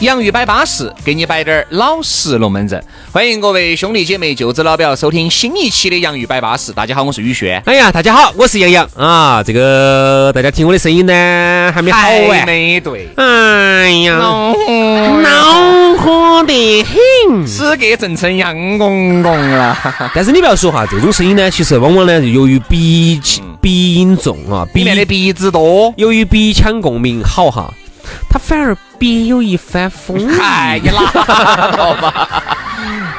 洋芋摆巴适，给你摆点儿老实龙门阵。欢迎各位兄弟姐妹、舅子老表收听新一期的洋芋摆巴适。大家好，我是宇轩。哎呀，大家好，我是杨洋啊。这个大家听我的声音呢，还没好完。没对。哎呀，恼火得很，此刻正成杨公公了。但是你不要说哈，这种声音呢，其实往往呢，由于鼻鼻音重啊，鼻面的鼻子多，由于鼻腔共鸣好哈。他反而别有一番风味。哎，你拉倒吧！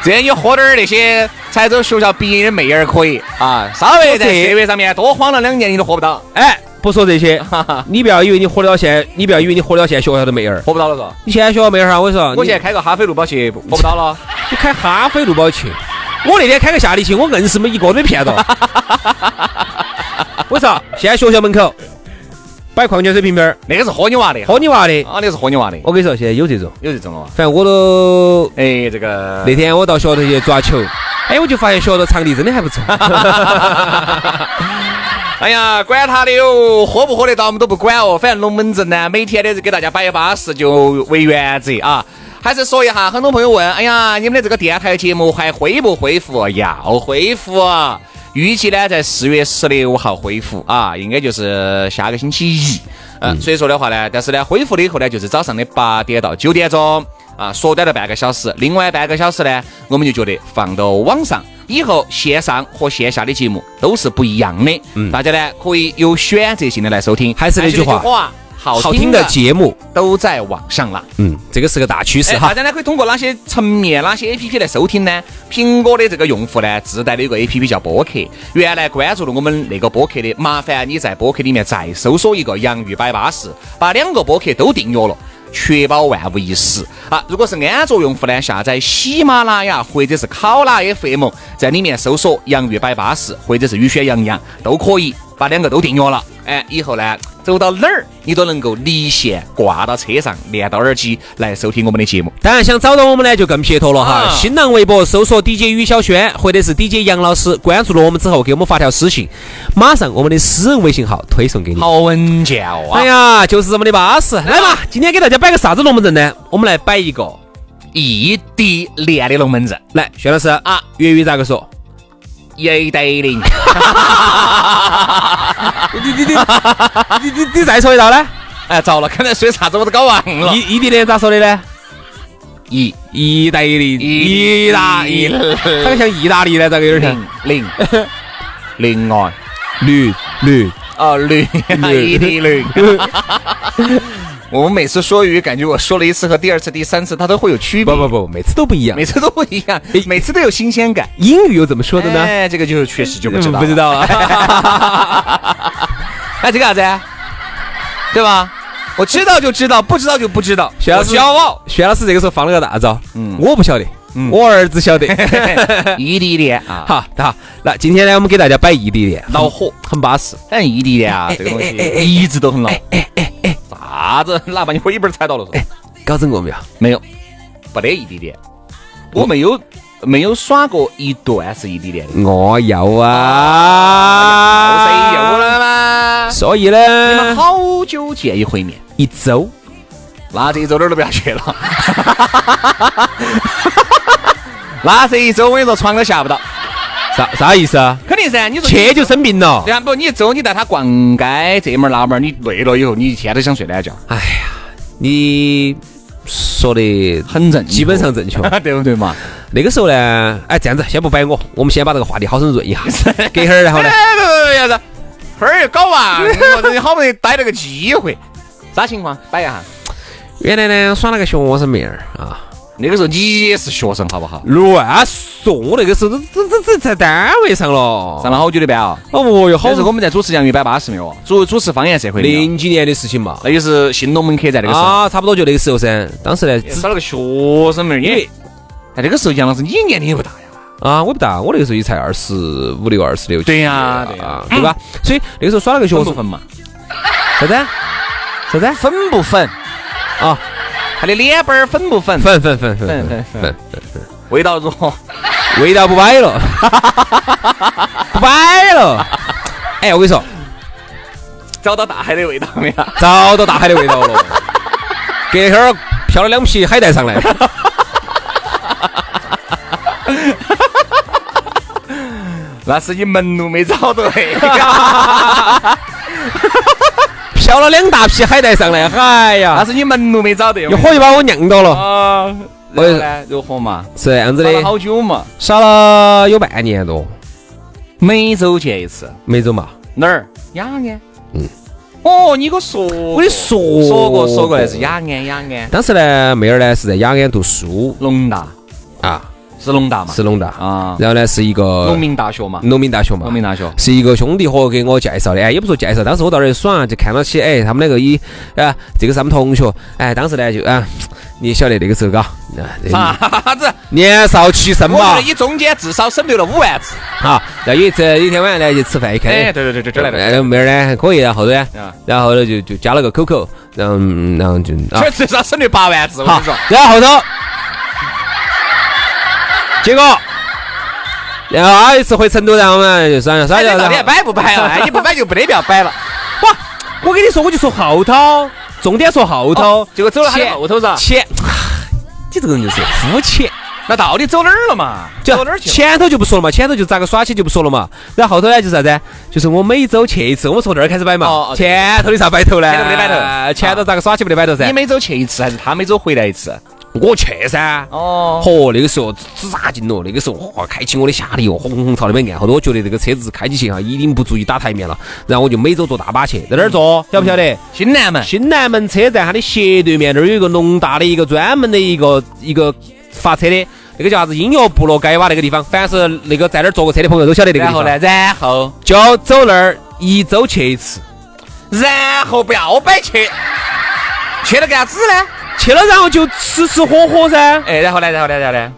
这样你喝点儿那些才走学校毕业的妹儿可以啊，稍微在社会上面多晃了两年，你都喝不到。哎，不说这些，你不要以为你喝得到现，你不要以为你喝得到现学校的妹儿，喝不到了嗦。你现在学校妹儿哈，我跟你说，我现在开个哈飞路宝去，喝不到了。你开哈飞路宝去，我那天开个夏利去，我硬是没一个都没骗到。我说，现在学校门口。摆矿泉水瓶瓶儿，那个是喝你娃的，喝你娃的啊，那个是喝你娃的。我跟你说，现在有这种，有这种了。反正我都，哎，这个那天我到学校头去抓球，哎，我就发现学校场地真的还不错。哎呀，管他的哟，喝不喝得到我们都不管哦。反正龙门阵呢，每天的给大家摆一巴适就为原则啊。还是说一下，很多朋友问，哎呀，你们的这个电台节目还恢不恢复？要恢复。预计呢，在四月十六号恢复啊，应该就是下个星期一。嗯，所以说的话呢，但是呢，恢复了以后呢，就是早上的八点到九点钟啊，缩短了半个小时。另外半个小时呢，我们就觉得放到网上以后，线上和线下的节目都是不一样的。嗯，大家呢可以有选择性的来收听。还是那句话。好听的节目都在网上了，嗯，这个是个大趋势哈。大家呢可以通过哪些层面、哪些 A P P 来收听呢？苹果的这个用户呢，自带的一个 A P P 叫播客。原来关注了我们那个播客的，麻烦你在播客里面再搜索一个“洋芋摆巴士”，把两个播客都订阅了，确保万无一失。啊，如果是安卓用户呢，下载喜马拉雅或者是考拉 F M，在里面搜索“洋芋摆巴士”或者是“雨轩洋洋”都可以，把两个都订阅了。哎，以后呢？走到哪儿，你都能够离线挂到车上，连到耳机来收听我们的节目。当然，想找到我们呢，就更撇脱了哈。新浪微博搜索 DJ 于小轩，或者是 DJ 杨老师，关注了我们之后，给我们发条私信，马上我们的私人微信号推送给你。好稳健啊！哎呀，就是这么的巴适。来嘛，今天给大家摆个啥子龙门阵呢？我们来摆一个异地恋的龙门阵。来，薛老师啊，粤语咋个说？一对 零，你你你你你你再说一道呢？哎，糟了，刚才说啥子我都搞忘了。异异 地恋咋说的呢？一意大利，意大利，好像意大利呢，咋个有点像？零零爱绿绿哦绿异地恋。我们每次说鱼，感觉我说了一次和第二次、第三次，它都会有区别。不不不，每次都不一样，每次都不一样，每次都有新鲜感。英语又怎么说的呢？哎，这个就是确实就不知道，不知道了。哎，这个啥子？对吧？我知道就知道，不知道就不知道。薛老师，骄傲。薛老师这个时候放了个大招，嗯，我不晓得，嗯我儿子晓得。异地恋啊，好，好。那今天呢，我们给大家摆异地恋，恼火，很巴适。反正异地恋啊，这个东西一直都很恼。啥子？哪把你尾巴踩到了？哎，搞整过没有？没有，不得异地恋。我没有，没有耍过一段是异地恋的。我有啊，谁有了吗？所以呢，你们好久见一回面？一周。那这一周哪儿都不要去了。那这一周我跟你说，床都下不到。啥啥意思啊？肯定噻，你说去就生病了。对啊，不，你一周你带他逛街，这门那门，你累了以后，你一天都想睡懒觉。哎呀，你说的很正，基本上正确，对不对嘛？那个时候呢，哎，这样子，先不摆我，我们先把这个话题好生润一下。隔会儿，然后呢？啥子？会儿又搞完，你好不容易逮了个机会，啥情况？摆一下。原来呢，耍了个学生妹儿啊。那个时候你也是学生，好不好？乱说，我那个时候都这这这在单位上了，上了好久的班啊！哦哟，好那是我们在主持洋芋摆巴士没有？主主持方言社会的零几年的事情嘛。那就是新龙门客栈那个时候，啊，差不多就那个时候噻。当时呢，只少了个学生妹儿，因为在那个时候，杨老师你年龄也不大呀。啊，我不大，我那个时候也才二十五六、二十六。对呀，对呀，对吧？所以那个时候耍了个学生粉嘛？啥子？啥子？粉不粉？啊，他的脸板儿粉不粉？粉粉粉粉粉粉粉粉，味道如何？味道 不摆了，不摆了。哎，我跟你说，找到大海的味道没有？找到大海的味道了。隔天儿飘了两批海带上来。那是你门路没找对，飘了两大批海带上来，哎呀，那是你门路没找对。一火就把我酿到了。啊，然后呢？如何嘛？是这样子的。好久嘛？耍了有半年多，每周见一次。每周嘛？哪儿？雅安。嗯。哦，你给我说，我跟你说说过说过那是雅安雅安。当时呢，妹儿呢是在雅安读书，农大啊。是农大嘛？是农大啊，然后呢是一个农民大学嘛？农民大学嘛？农民大学是一个兄弟伙给我介绍的，哎，也不说介绍，当时我到那儿耍，就看到起，哎，他们两个一啊，这个是他们同学，哎，当时呢就啊，你晓得那个时候嘎，啥子？年少气盛嘛。你中间至少省略了五万字。好，然后有一次有一天晚上呢就吃饭一看，哎，对对对对，就来了。妹儿呢还可以，然后呢，然后呢就就加了个 QQ，然后然后就啊，至少省略八万字，我跟你说。然后后头，结果。然后啊，一次回成都，然后我们就算了，算了。到底还摆不摆了？你不摆 就没得必要摆了。哇，我跟你说，我就说后头，重点说后头，结果走了还后头噻。前，你这个人就是肤浅。那到底走哪儿了嘛？走哪儿去？前头就不说了嘛，前头就咋个耍起就不说了嘛。然后后头呢，就是啥子？就是我每周去一次，我们从这儿开始摆嘛。前头的啥摆头呢？前头没得摆头。前头咋个耍起没得摆头噻？你每周去一次，还是他每周回来一次？我去噻，哦，嚯，那个时候只扎劲了，那个时候哇，开启我的下力哦，轰轰朝那边按，后头我觉得这个车子开起去哈，一定不足以打台面了，然后我就每周坐大巴去，在哪儿坐？晓不晓得？新南门，新南门车站它的斜对面那儿有一个农大的一个专门的一个一个发车的，那个叫啥子？音乐部落街哇，那个地方，凡是那个在那儿坐过车的朋友都晓得那个地方。然后呢？然后就走那儿一周去一次，然后不要摆去，去了干啥子呢？去了，然后就吃吃喝喝噻。哎，然后呢？然后呢？然后呢？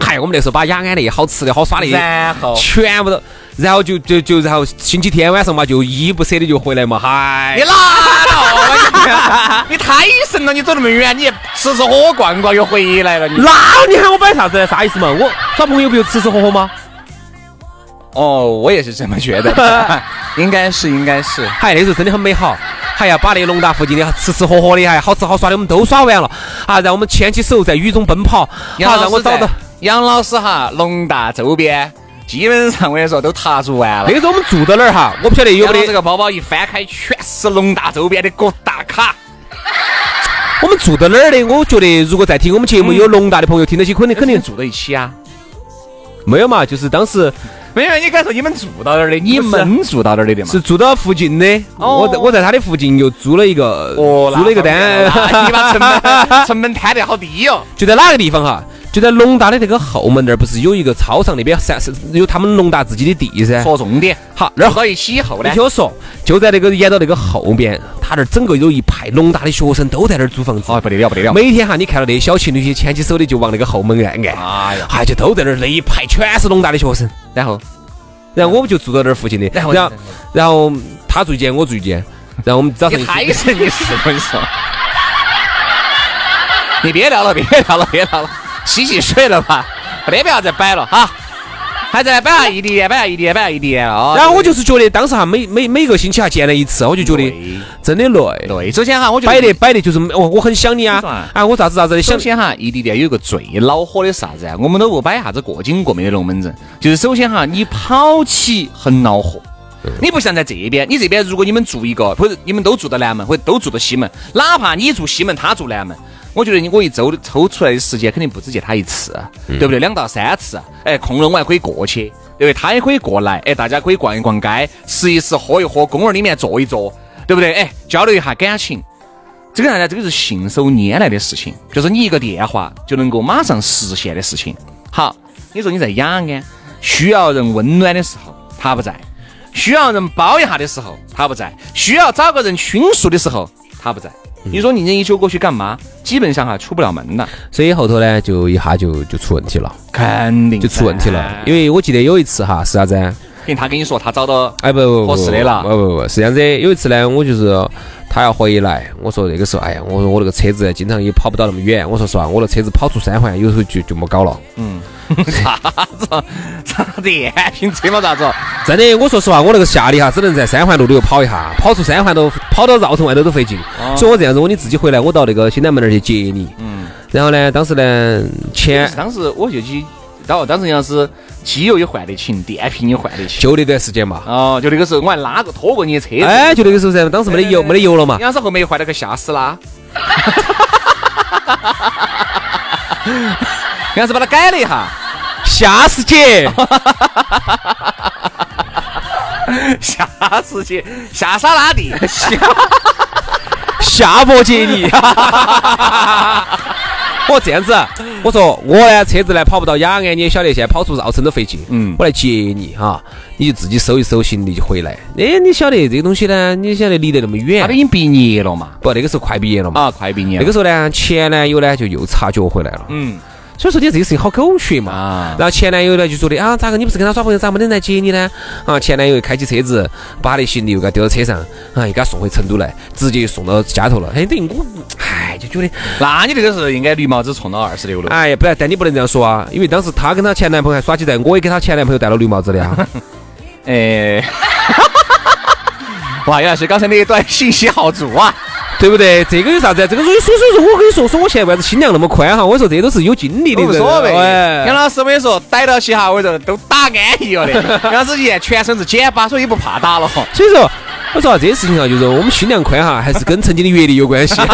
嗨，我们那时候把雅安的好吃的好耍的，然后全部都，然后就就就然后星期天晚上嘛，就依依不舍的就回来嘛。嗨，你拉倒！你太神了！你走那么远，你吃吃喝喝逛逛又回来了。那你喊我摆啥子？啥意思嘛？我耍朋友不就吃吃喝喝吗？哦，我也是这么觉得，应该是，应该是。嗨，那时候真的很美好。还要把那龙达附近的吃吃喝喝的，还好吃好耍的，我们都耍完了啊！让我们牵起手在雨中奔跑，杨让我找到杨老师哈，龙达周边基本上我跟你说都踏足完了。那个时候我们住到哪儿哈？我不晓得有没得这个包包一翻开，全是龙大周边的各大卡。我们住到哪儿的？我觉得如果在听我们节目有龙大的朋友听得起，肯定肯定住到一起啊。没有嘛，就是当时。没有，你敢说你们住到那儿的？你们住到那儿的嘛？是住到附近的。我在我在他的附近又租了一个，租了一个单。你把成本成本摊得好低哦。就在哪个地方哈？就在龙大的那个后门那儿，不是有一个操场那边是是有他们龙大自己的地噻。说重点。好，那儿到一起以后呢？你听我说，就在那个沿到那个后边，他那儿整个有一排龙大的学生都在那儿租房子。哦，不得了，不得了。每天哈，你看到那些小情侣些牵起手的就往那个后门按按。哎呀，哎，就都在那儿那一排全是龙大的学生，然后。然后我们就住到那儿附近的，然后然后他住一间，我住一间，然后我们早上。太神一事，我跟你说。你别聊了，别聊了，别聊了，洗洗睡了吧，没得必要再摆了哈。还在摆下异地恋，摆下异地恋，摆下异地恋哦。然后我就是觉得当时哈，每每每个星期还见了一次，我就觉得真的累。累。首先哈，我觉得摆的摆的就是我我很想你啊啊！我啥子啥子的。首先哈，异地恋有一个最恼火的啥子啊？我们都不摆啥子过紧过没的龙门阵，就是首先哈，你跑起很恼火。你不像在这边，你这边如果你们住一个，或者你们都住到南门，或者都住到西门，哪怕你住西门，他住南门。我觉得你我一周抽出来的时间肯定不止见他一次，对不对？两到三次，哎，空了我还可以过去，对不对？他也可以过来，哎，大家可以逛一逛街，吃一吃，喝一喝，公园里面坐一坐，对不对？哎，交流一下感情。这个啥呢？这个是信手拈来的事情，就是你一个电话就能够马上实现的事情。好，你说你在雅安，需要人温暖的时候他不在，需要人包一下的时候他不在，需要找个人倾诉的时候他不在。你说你这一周过去干嘛？基本上哈出不了门了，所以后头呢就一下就就出问题了，肯定就出问题了。因为我记得有一次哈是啥子？因为他跟你说他找到哎不不合适的了，不不不是这样子。有一次呢，我就是他要回来，我说那个时候哎呀，我说我那个车子经常也跑不到那么远，我说实话，我那车子跑出三环有时候就就没搞了。嗯，啥子？啥电瓶车嘛？咋子？真的，我说实话，我那个下里哈只能在三环路里头跑一下，跑出三环都跑到绕城外头都费劲。所以我这样子，我你自己回来，我到那个新南门那儿去接你。嗯。然后呢，当时呢，前当时我就去。到当时要是机油也换得勤，电瓶也换得勤，就那段时间嘛。哦，就那个时候我还拉过拖过你的车子。哎，就那个时候噻，当时没得油，没得油了嘛。当时后面又换了个夏斯拉。当时把它改了一下，夏斯 姐。夏斯姐，夏沙拉蒂，夏夏伯杰尼。我这样子，我说我呢，车子呢跑不到雅安，你也晓得，现在跑出绕城都费劲。嗯，我来接你哈，你就自己收一收行李就回来。哎，你晓得这个东西呢？你晓得离得那么远，他都已经毕业了嘛？不，那个时候快毕业了嘛？啊，快毕业。那个时候呢，前男友呢就又察觉回来了。嗯。所以说，你这个事情好狗血嘛。啊然后前男友呢就说的啊，咋个你不是跟他耍朋友，咋没得来接你呢？啊，前男友开起车子，把他的行李又给他丢到车上，啊，又给他送回成都来，直接送到家头了。哎，等于我，哎，就觉得，那你这个是应该绿帽子冲到二十六了。哎呀，不然，但你不能这样说啊，因为当时她跟她前男朋友还耍起在，我也给她前男朋友戴了绿帽子的啊。哎，哇，原来是刚才那一段信息好足啊。对不对？这个有啥子？这个所以所以说，我跟你说，说我现在为啥子心量那么宽哈？我说这都是有经历的，无所谓。杨老师，我跟你说，逮到起哈，我说都打安逸了的。杨老师现全身是茧巴，所以也不怕打了。所以说，我说这些事情啊，就是我们心量宽哈，还是跟曾经的阅历有关系。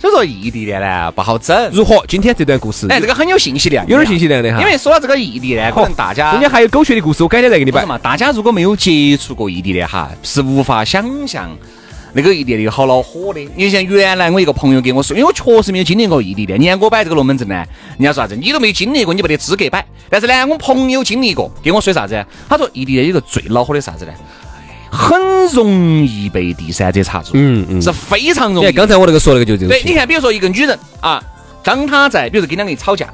所以说异地恋呢不好整。如何？今天这段故事，哎，这个很有信息量，有点信息量的哈。因为说到这个异地恋，可能大家中间还有狗血的故事，我改天再给你摆嘛。大家如果没有接触过异地恋哈，是无法想象那个异地恋好恼火的。你像原来我一个朋友给我说，因为我确实没有经历过异地恋，你看我摆这个龙门阵呢，人家说啥子？你都没经历过，你没得资格摆。但是呢，我朋友经历过，给我说啥子？他说异地恋有个最恼火的啥子呢？很容易被第三者插足，嗯嗯，是非常容易。刚才我那个说那个就这个。对，你看，比如说一个女人啊，当她在，比如说跟两个人吵架，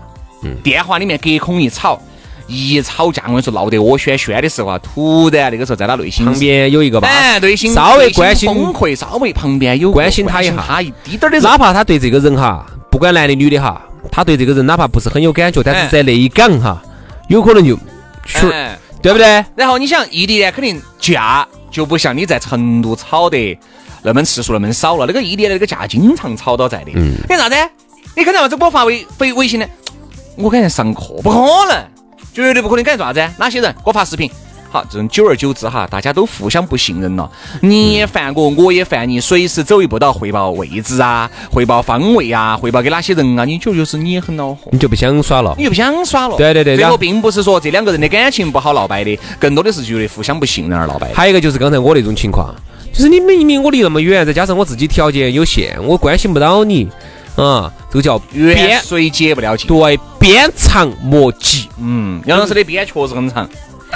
嗯，电话里面隔空一吵，一吵架，我跟你说闹得我轩轩的时候啊，突然那个时候在她内心旁边有一个吧，哎，内心稍微关心崩溃，稍微旁边有关心她一下，她一滴点儿的，哪怕她对这个人哈，不管男的女的哈，她对这个人哪怕不是很有感觉，但是在那一岗哈，有可能就去，对不对？然后你想异地恋肯定架。就不像你在成都炒得那么次数那么少了，那个异地的那个价经常炒到在的。嗯，你啥子？你刚才为啥子给我发微微微信呢？我刚才上课，不可能，绝对不可能。赶做啥子？哪些人给我发视频？好，这种久而久之哈，大家都互相不信任了。你也犯过，我也犯，你随时走一步都要汇报位置啊，汇报方位啊，汇报给哪些人啊？你觉得就是你也很恼火，你就不想耍了，你就不想耍了。对对对。最后并不是说这两个人的感情不好闹掰的，更多的是觉得互相不信任而闹掰。还有一个就是刚才我那种情况，就是你明明我离那么远，再加上我自己条件有限，我关心不到你，啊，这个叫边谁解不了近？对，鞭长莫及。嗯，杨老师的鞭确实很长。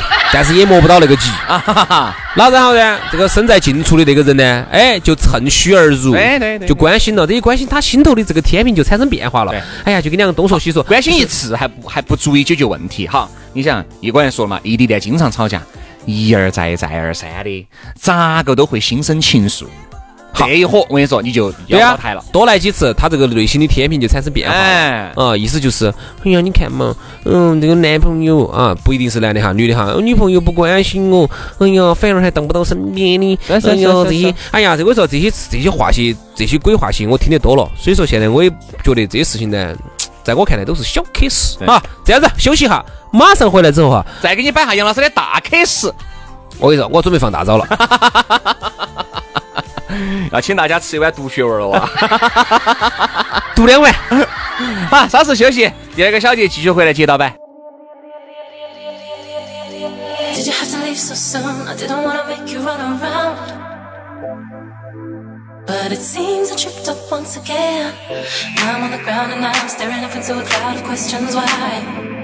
但是也摸不到那个急啊，那然后呢？这个身在近处的那个人呢？哎，就趁虚而入，对对对，就关心了。这一关心，他心头的这个天平就产生变化了。哎呀，就跟两个东说西说，关心一次还不还不足以解决问题。哈，你想，一个人说了嘛，异地恋经常吵架，一而再再而三的，咋个都会心生情愫。这一伙，我跟你说，你就要倒台了。多来几次，他这个内心的天平就产生变化。哎，啊，意思就是，哎呀，你看嘛，嗯，这个男朋友啊，不一定是男的哈，女的哈，女朋友不关心我，哎呀，反而还当不到身边的，哎呀，这些，哎呀，这个说这些这些话些，这些鬼话些，我听得多了。所以说，现在我也觉得这些事情呢，在我看来都是小 case 啊。这样子，休息一下，马上回来之后哈，再给你摆下杨老师的大 case。我跟你说，我准备放大招了。要请大家吃一碗毒血味了哇！毒两碗。好，稍事休息，第二个小节继续回来接到呗。But it seems I tripped up once again. I'm on the ground and I'm staring up into a cloud of questions. Why?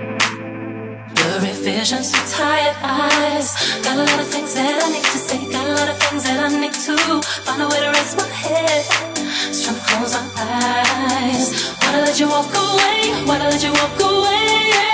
Blurry visions with tired eyes. Got a lot of things that I need to say. Got a lot of things that I need to find a way to rest my head. Just to close my eyes. Why'd I let you walk away? Why'd I let you walk away?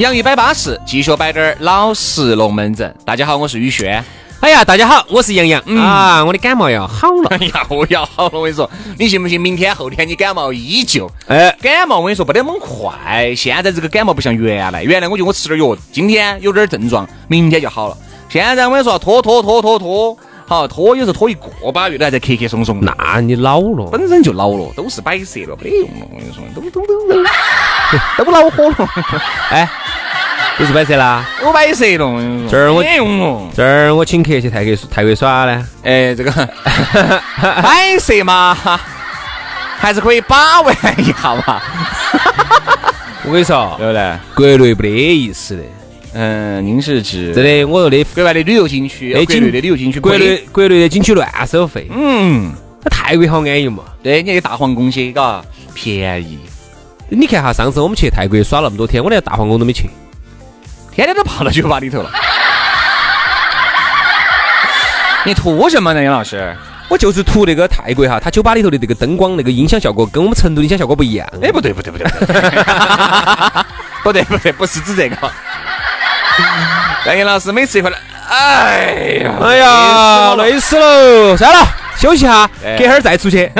洋芋摆巴适，继续摆点儿老实龙门阵。大家好，我是宇轩。哎呀，大家好，我是杨洋、啊，我的感冒要好了。哎呀，我要好了，我跟你说，你信不信？明天后天你感冒依旧。哎，感冒我跟你说不得那么快，现在这个感冒不像原来，原来我觉得我吃点药，今天有点症状，明天就好了。现在我跟你说，拖拖拖拖拖，好拖，有时候拖一个把月都还在咳咳松松。那你老了，本身就老了，都是摆设了，没得用了。我跟你说，都都都都恼火了，哎，不是摆设啦。我摆设了。这儿我。这儿我请客去泰国泰国耍呢。哎，这个摆设嘛，还是可以把玩一下嘛，我跟你说，对不对？国内不得意思的，嗯，您是指真的，我说的国外的旅游景区，哎国内的旅游景区，国内国内的景区乱收费，嗯，那泰国好安逸嘛。对，你那个大皇宫些，嘎，便宜，你看哈，上次我们去泰国耍那么多天，我连大皇宫都没去。天天都泡到酒吧里头了。你图什么呢，杨老师？我就是图那个泰国哈，它酒吧里头的这个灯光、那个音响效果跟我们成都的音响效果不一样。哎，不对，不对，不对，不对 不对不对，不是指这个。杨岩老师每次一回来，哎呀，哎呀，累死了，算了，休息下，哎隔会儿再出去。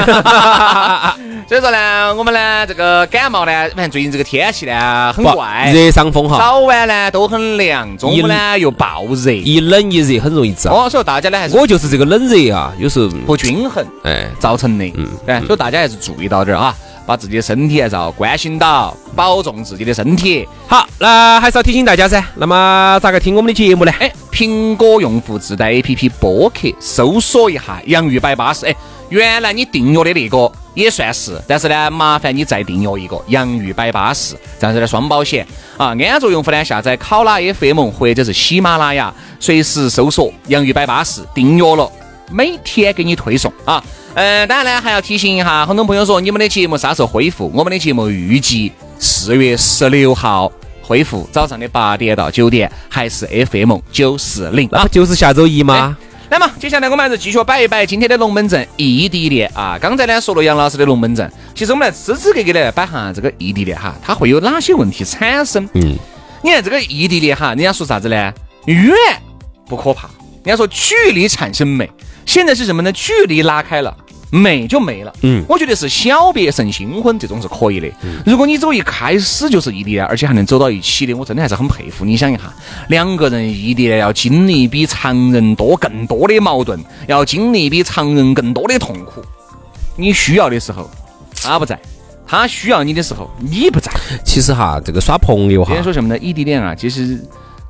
所以说呢，我们呢这个感冒呢，反正最近这个天气呢很怪，热伤风哈，早晚呢都很凉，中午呢又暴热。一冷一热很容易着。哦，所以大家呢还是我就是这个冷热啊，有时候不均衡哎，造成的。嗯，哎，所以大家还是注意到点儿啊，把自己的身体还是要关心到，保重自己的身体。好，那还是要提醒大家噻。那么咋个听我们的节目呢？哎，苹果用户自带 APP 播客，搜索一下“洋芋摆巴士”。哎，原来你订阅的那个也算是，但是呢，麻烦你再订阅一个“洋芋摆巴士”，这样子呢双保险啊。安卓用户呢，下载考拉 FM 或者是喜马拉雅，随时搜索“洋芋摆巴士”，订阅了，每天给你推送啊。嗯，当然呢，还要提醒一下，很多朋友说你们的节目啥时候恢复？我们的节目预计四月十六号恢复，早上的八点到九点，还是 FM 九四零啊那不。就是下周一吗？那么接下来我们还是继续摆一摆今天的龙门阵异地恋啊。刚才呢说了杨老师的龙门阵，其实我们来支支格格的来摆下这个异地恋哈，它会有哪些问题产生？嗯，你看这个异地恋哈，人家说啥子呢？远不可怕，人家说距离产生美。现在是什么呢？距离拉开了。美就没了，嗯我觉得是小别胜新婚这种是可以的。如果你走一开始就是异地恋，而且还能走到一起的，我真的还是很佩服。你想一下，两个人异地恋要经历比常人多更多的矛盾，要经历比常人更多的痛苦。你需要的时候他不在，他需要你的时候你不在。其实哈，这个耍朋友哈别人，说什么呢？异地恋啊，其实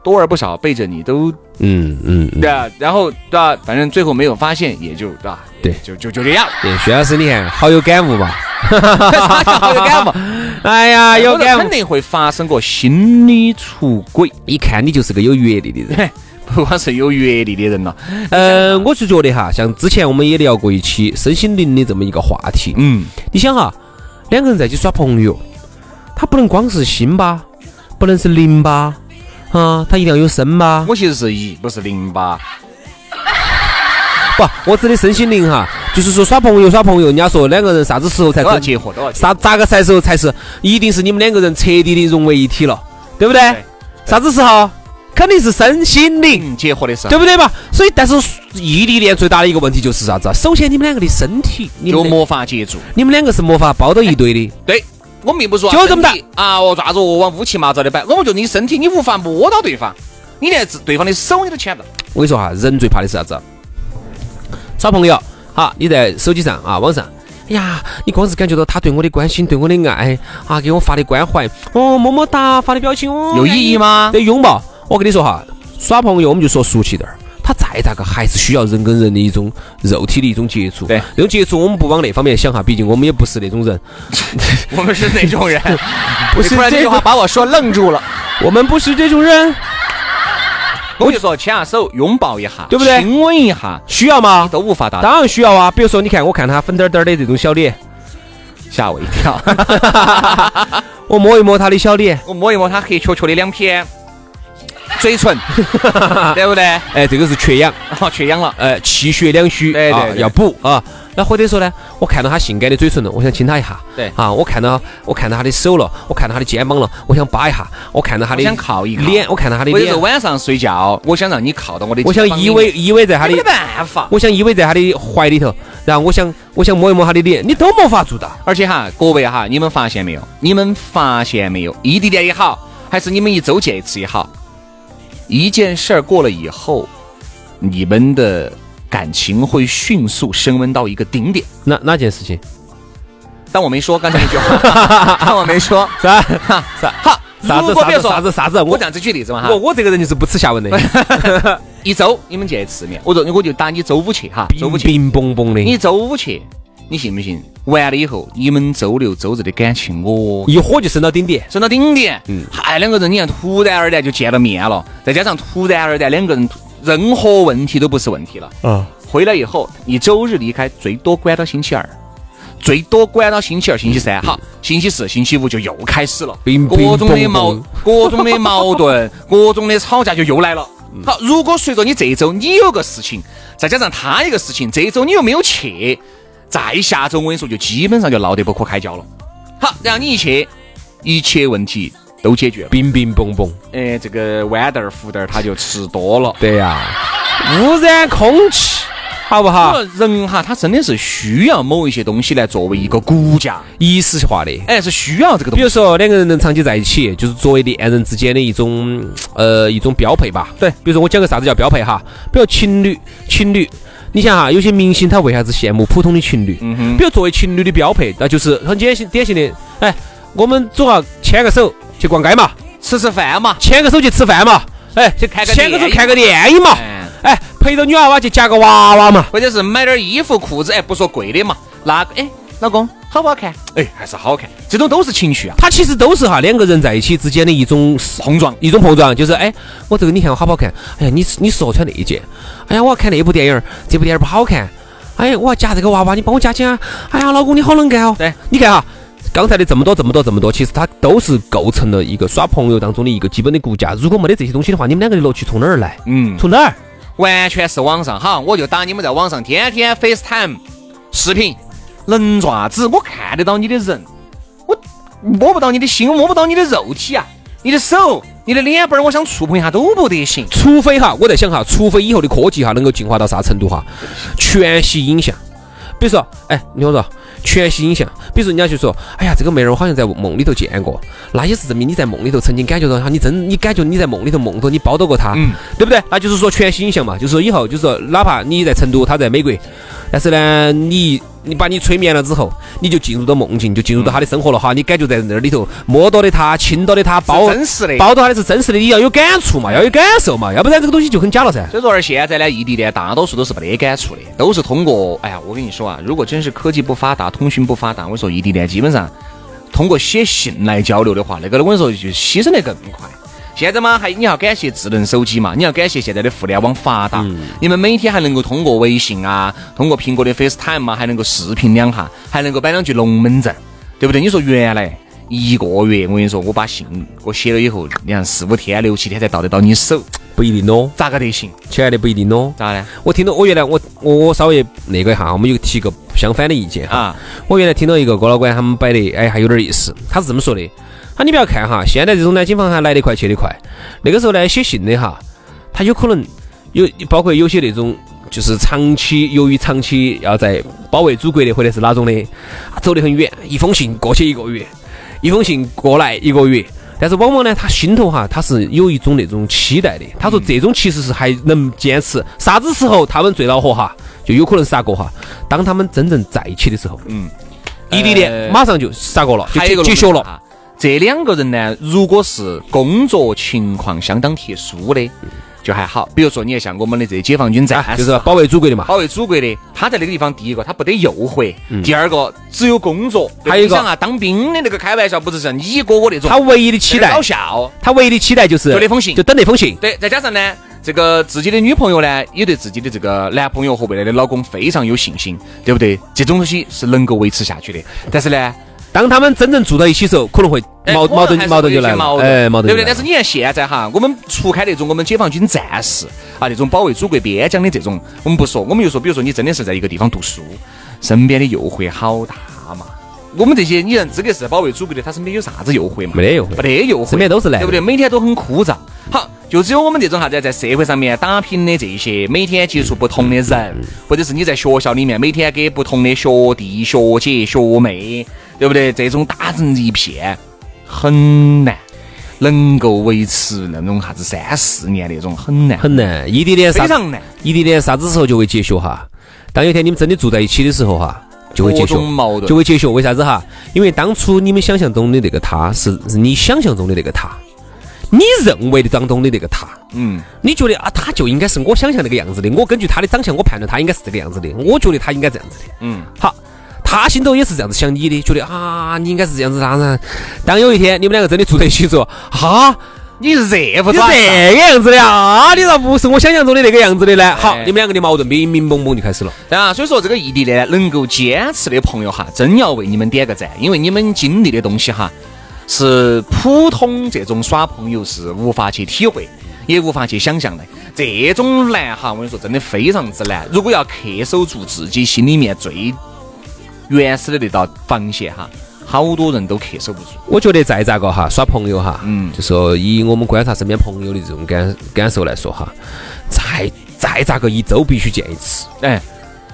多而不少，背着你都嗯嗯嗯，对啊，然后对吧？反正最后没有发现，也就对吧？对就就就这样。对，薛老师你看好有感悟吧？好有感悟，哎呀，有感悟肯，定会发生过心理出轨。一看你就是个有阅历的人。不光是有阅历的人了，呃，我就觉得哈，像之前我们也聊过一期身心灵的这么一个话题。嗯，你想哈，两个人在一起耍朋友，他不能光是心吧，不能是灵吧，啊，他一定要有身吗。我其实是一，不是零八。不，我指的身心灵哈，就是说耍朋友耍朋友，人家说两个人啥子时候才真都要结合，都要。啥咋个才时候才是，一定是你们两个人彻底的融为一体了，对不对？对啥子时候？肯定是身心灵，嗯，结合的时候对不对嘛？所以，但是异地恋最大的一个问题就是啥子啊？首先，你们两个的身体，你们两就没法接触。你们两个是没法抱到一堆的。对，我们并不说就这么大啊，我抓着我，往乌七八糟的摆。我们觉得你身体你无法摸到对方，你连自对方的手你都牵不到。我跟你说哈，人最怕的是啥子？耍朋友，好，你在手机上啊，网上，哎呀，你光是感觉到他对我的关心，对我的爱啊，给我发的关怀，哦，么么哒，发的表情，哦，有意义吗得拥抱。我跟你说哈，耍朋友我们就说俗气点儿。他再咋个还是需要人跟人的一种肉体的一种接触，对。这种接触我们不往那方面想哈，毕竟我们也不是那种人，我们是那种人，不是突然这句话把我说愣住了。我们不是这种人，我就说牵下手，拥抱一下，对不对？亲吻一下，需要吗？都无法达到。当然需要啊，比如说你看，我看他粉点点儿的这种小脸，吓我一跳，我摸一摸他的小脸，我摸一摸他黑黢黢的两片嘴唇，对不对？哎，这个是缺氧，哦，缺氧了。哎，气血两虚，哎对要补啊。那或者说呢，我看到他性感的嘴唇了，我想亲他一下。对啊，我看到我看到他的手了，我看到他的肩膀了，我想扒一下，我看到他的想靠一靠脸，我看到他的脸或者是，晚上睡觉，我想让你靠到我的，我想依偎，依偎在他的没，办法。我想依偎在他的怀里头，然后我想我想摸一摸他的脸，你都没法做到。而且哈，各位哈，你们发现没有？你们发现没有？异地恋也好，还是你们一周见一次也好，一件事儿过了以后，你们的感情会迅速升温到一个顶点。那那件事情？但我没说刚才那句话，但我没说。啥哈，啥好，啥子啥子啥子啥子？我我这样子举例子嘛哈我，我这个人就是不耻下问的，一周你们见一次面，我说我就打你周五去哈，周五去，冰冰的，你周五去，你信不信？完了以后，你们周六周日的感情，哦，一火就升到顶点。升到顶点，嗯嗨，两个人你看突然而然就见了面了，再加上突然而然两个人任何问题都不是问题了。啊，回来以后，你周日离开，最多管到星期二，最多管到星期二、星期三。好，星期四、星期五就又开始了，冰冰各种的矛、各种的矛盾、各种的吵架就又来了。好，如果随着你这一周你有个事情，再加上他一个事情，这一周你又没有去，再下周我跟你说，就基本上就闹得不可开交了。好，然后你一去，一切问题都解决了。冰冰蹦蹦。哎，这个豌豆儿、胡豆儿他就吃多了。对呀、污染空气，好不好？人哈，他真的是需要某一些东西来作为一个骨架，仪式化的。哎，是需要这个东西。比如说两个人能长期在一起，就是作为恋人之间的一种呃一种标配吧。对比如说我讲个啥子叫标配哈，比如情侣，情侣，你想哈，有些明星他为啥子羡慕普通的情侣？比如作为情侣的标配，那就是很典型典型的，哎，我们总要牵个手去逛街嘛，吃吃饭嘛，牵个手去吃饭嘛，哎，去看个牵个手看个电影嘛，哎，哎，陪着女娃娃去夹个娃娃嘛。或者是买点衣服裤子，哎，不说贵的嘛，那个哎，老公好不好看？哎，还是好看，这种都是情绪啊，它其实都是哈两个人在一起之间的一种碰撞。一种碰撞，就是哎，我这个你看我好不好看？哎呀，你你适合穿那一件。哎呀，我要看那部电影儿，这部电影儿不好看。哎呀，我要夹这个娃娃，你帮我夹起啊！哎呀，老公你好能干哦。对，你看哈，刚才的这么多这么多这么多，其实它都是构成了一个耍朋友当中的一个基本的骨架。如果没得这些东西的话，你们两个的乐趣从哪儿来？嗯，从哪儿？完全是网上哈，我就打你们在网上天天 FaceTime 视频，能爪子？我看得到你的人，我摸不到你的心，我摸不到你的肉体啊，你的手、你的脸板儿，我想触碰一下都不得行。除非哈，我在想哈，除非以后的科技哈能够进化到啥程度哈，全息影像。比如说，哎，你听我说，全息影像。比如说，人家就说，哎呀，这个妹儿我好像在梦里头见过，那也是证明你在梦里头曾经感觉到她，你真你感觉你在梦里头梦到你抱到过她，嗯对不对？那就是说全息影像嘛，就是说以后就是说，哪怕你在成都，她在美国，但是呢，你你把你催眠了之后，你就进入到梦境，就进入到他的生活了哈，你感觉在那里头摸到的他，亲到的他，抱真实的抱到他的是真实的，你要有感触嘛，要有感受嘛，要不然这个东西就很假了噻。所以说，而现在呢，异地恋大多数都是没得感触的，都是通过，哎呀，我跟你说啊，如果真是科技不发达，通讯不发达，我说异地恋基本上通过写信来交流的话，那个我跟你说就牺牲得更快。现在嘛，还你要感谢智能手机嘛，你要感谢现在的互联网发达，你们每天还能够通过微信啊，通过苹果的 FaceTime 嘛，还能够视频两下，还能够摆两句龙门阵，对不对？你说原来一个月，我跟你说，我把信我写了以后，你看四五天、六七天才到得到你手，不一定哦，咋个得行？亲爱的不一定哦。咋呢？我听到我原来我我我稍微那个一下，我们有提个相反的意见哈。啊，我原来听到一个郭老倌他们摆的，哎，还有点意思。他是这么说的：他你不要看哈，现在这种呢，警方还来得快去得快。那个时候呢，写信的哈，他有可能有包括有些那种就是长期由于长期要在保卫祖国的，或者是哪种的，走得很远，一封信过去一个月，一封信过来一个月。但是往往呢，他心头哈，他是有一种那种期待的。他说这种其实是还能坚持，啥子时候他们最恼火哈，就有可能是啥个哈，当他们真正在一起的时候，嗯，异地恋呃马上就杀过了，就还有一个结束了。啊。这两个人呢，如果是工作情况相当特殊的，就还好。比如说，你像我们的这些解放军战就是保卫祖国的嘛。保卫祖国的，他在那个地方，第一个他不得诱惑，第二个只有工作。还有一个啊，当兵的那个开玩笑，不是像你一个我那种，他唯一的期待搞，笑。他唯一的期待就是就那封信就等那封信。对，再加上呢，这个自己的女朋友呢，也对自己的这个男朋友和未来的老公非常有信心，对不对？这种东西是能够维持下去的。但是呢，当他们真正住到一起的时候，可能会哎矛矛盾矛盾就来了，哎，矛盾对不对？但是你看现在哈，我们除开那种我们解放军战士啊，那种保卫祖国边疆的这种，我们不说，我们就说，比如说你真的是在一个地方读书，身边的诱惑好大嘛。我们这些你人资格是保卫祖国的，他身边有啥子诱惑嘛？没得诱惑没得诱惑，身边都是男对不对？每天都很枯燥。好，就只有我们这种啥子，在社会上面打拼的这些，每天接触不同的人，嗯或者是你在学校里面每天给不同的学弟、学姐、学妹，对不对？这种打成一片，很难能够维持那种啥子三四年那种，很难，很难。异地恋啥非常难。异地恋啥子时候就会结束哈？当有一天你们真的住在一起的时候哈，就会结束，矛盾就会结束。为啥子哈？因为当初你们想象中的那个他是是你想象中的那个他，你认为的当中的那个他，嗯，你觉得啊，他就应该是我想象那个样子的。我根据他的长相，我判断他应该是这个样子的。我觉得他应该这样子的。嗯，好，他心头也是这样子想你的，觉得啊，你应该是这样子。当然，当有一天你们两个真的住在一起之后，哈，你是这副这个样子的啊，你咋不是我想象中的那个样子的呢？好，哎你们两个的矛盾明明蒙蒙就开始了。啊，所以说这个异地恋能够坚持的朋友哈，真要为你们点个赞，因为你们经历的东西哈，是普通这种耍朋友是无法去体会，也无法去想象的。这种难哈，我跟你说，真的非常之难。如果要恪守住自己心里面最原始的那道防线哈，好多人都恪守不住。我觉得再咋个哈，耍朋友哈，嗯，就说以我们观察身边朋友的这种感感受来说哈，再再咋个一周必须见一次。哎，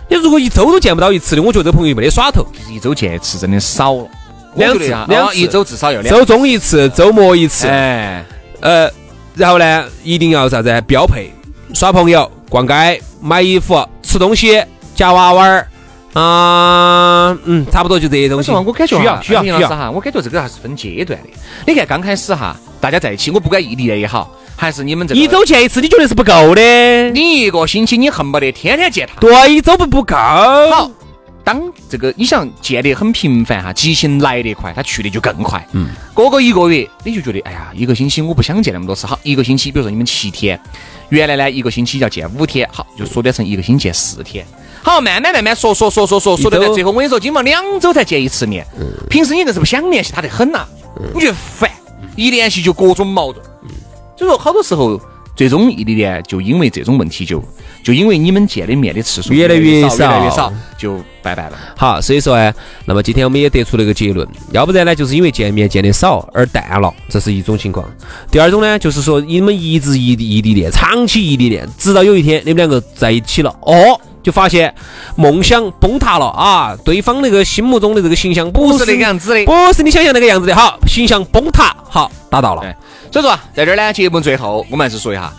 你如果一周都见不到一次的，我觉得这朋友没得耍头。一周见一次真的少了，两次两一周至少要两周中一次，周末一次，哎，呃，然后呢，一定要啥子？标配，耍朋友、逛街、买衣服、吃东西、夹娃娃儿，啊，嗯，差不多就这些东西。我感觉哈需要需要需要。林老师哈，我感觉这个还是分阶段的。你看刚开始哈，大家在一起，我不管异地恋也好，还是你们这个一周见一次，你觉得是不够的？你一个星期你恨不得天天见他。对，一周不不够。好，当这个你想见得很频繁哈，激情来得快，他去的就更快。嗯，过个一个月，你就觉得哎呀，一个星期我不想见那么多次。好，一个星期，比如说你们七天，原来呢一个星期要见五天，好，就缩短成一个星期见四天。好，慢慢慢慢说说说说说说到一周最后，我跟你说，今毛两周才见一次面，平时你硬是不想联系他得很呐，你觉得烦，一联系就各种矛盾。所以说，好多时候最终异地恋就因为这种问题就就因为你们见的面的次数越来越越少越来越少，就拜拜了。好，所以说呢，那么今天我们也得出了一个结论，要不然呢，就是因为见面见的少而淡了，这是一种情况。第二种呢，就是说你们一直异地异地恋，长期异地恋，直到有一天你们两个在一起了，哦，就发现梦想崩塌了啊，对方那个心目中的这个形象不是那个样子的不是你想象那个样子的，好，形象崩塌，好，达到了。对，所以说啊，在这儿呢，节目最后我们还是说一下，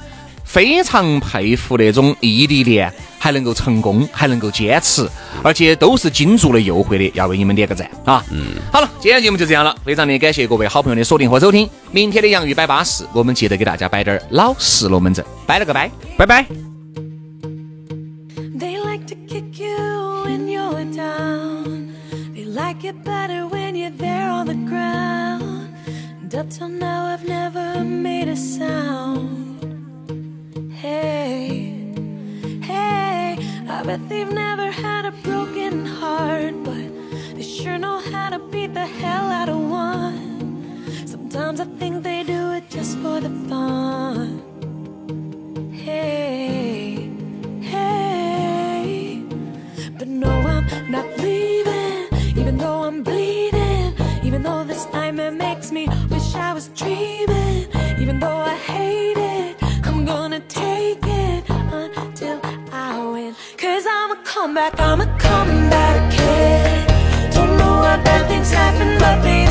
非常佩服那种异地恋还能够成功，还能够坚持，而且都是经住了诱惑的，要为你们点个赞啊！嗯，好了，今天节目就这样了，非常的感谢各位好朋友的锁定和收听。明天的洋芋摆巴士，我们接着给大家摆点儿老实龙门阵，拜了个拜。拜拜。Like better when you're there on the ground. And up till now, I've never made a sound. Hey, hey, I bet they've never had a broken heart, but they sure know how to beat the hell out of one. Sometimes I think they do it just for the fun. Hey, hey, Comeback, I'm a comeback kid. Don't know what bad things happen, but they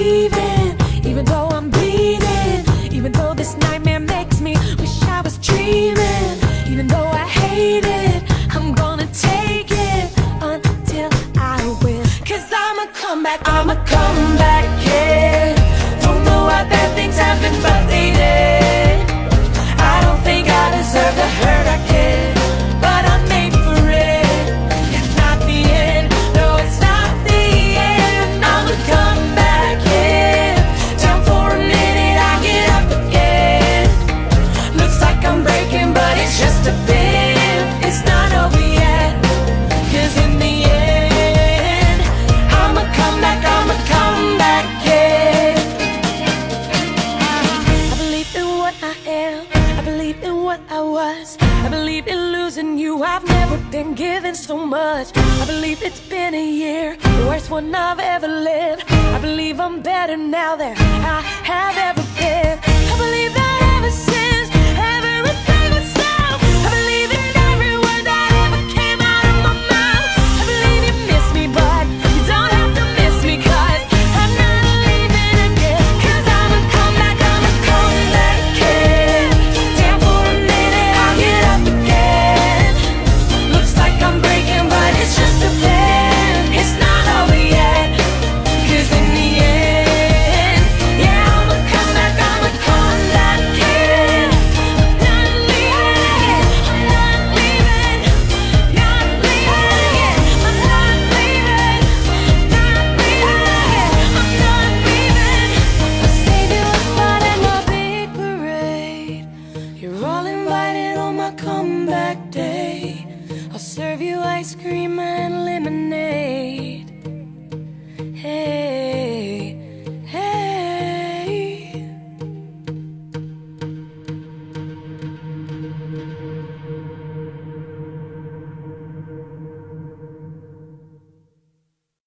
leaving, even though I'm bleeding. Even though this nightmare makes me wish I was dreaming. now they're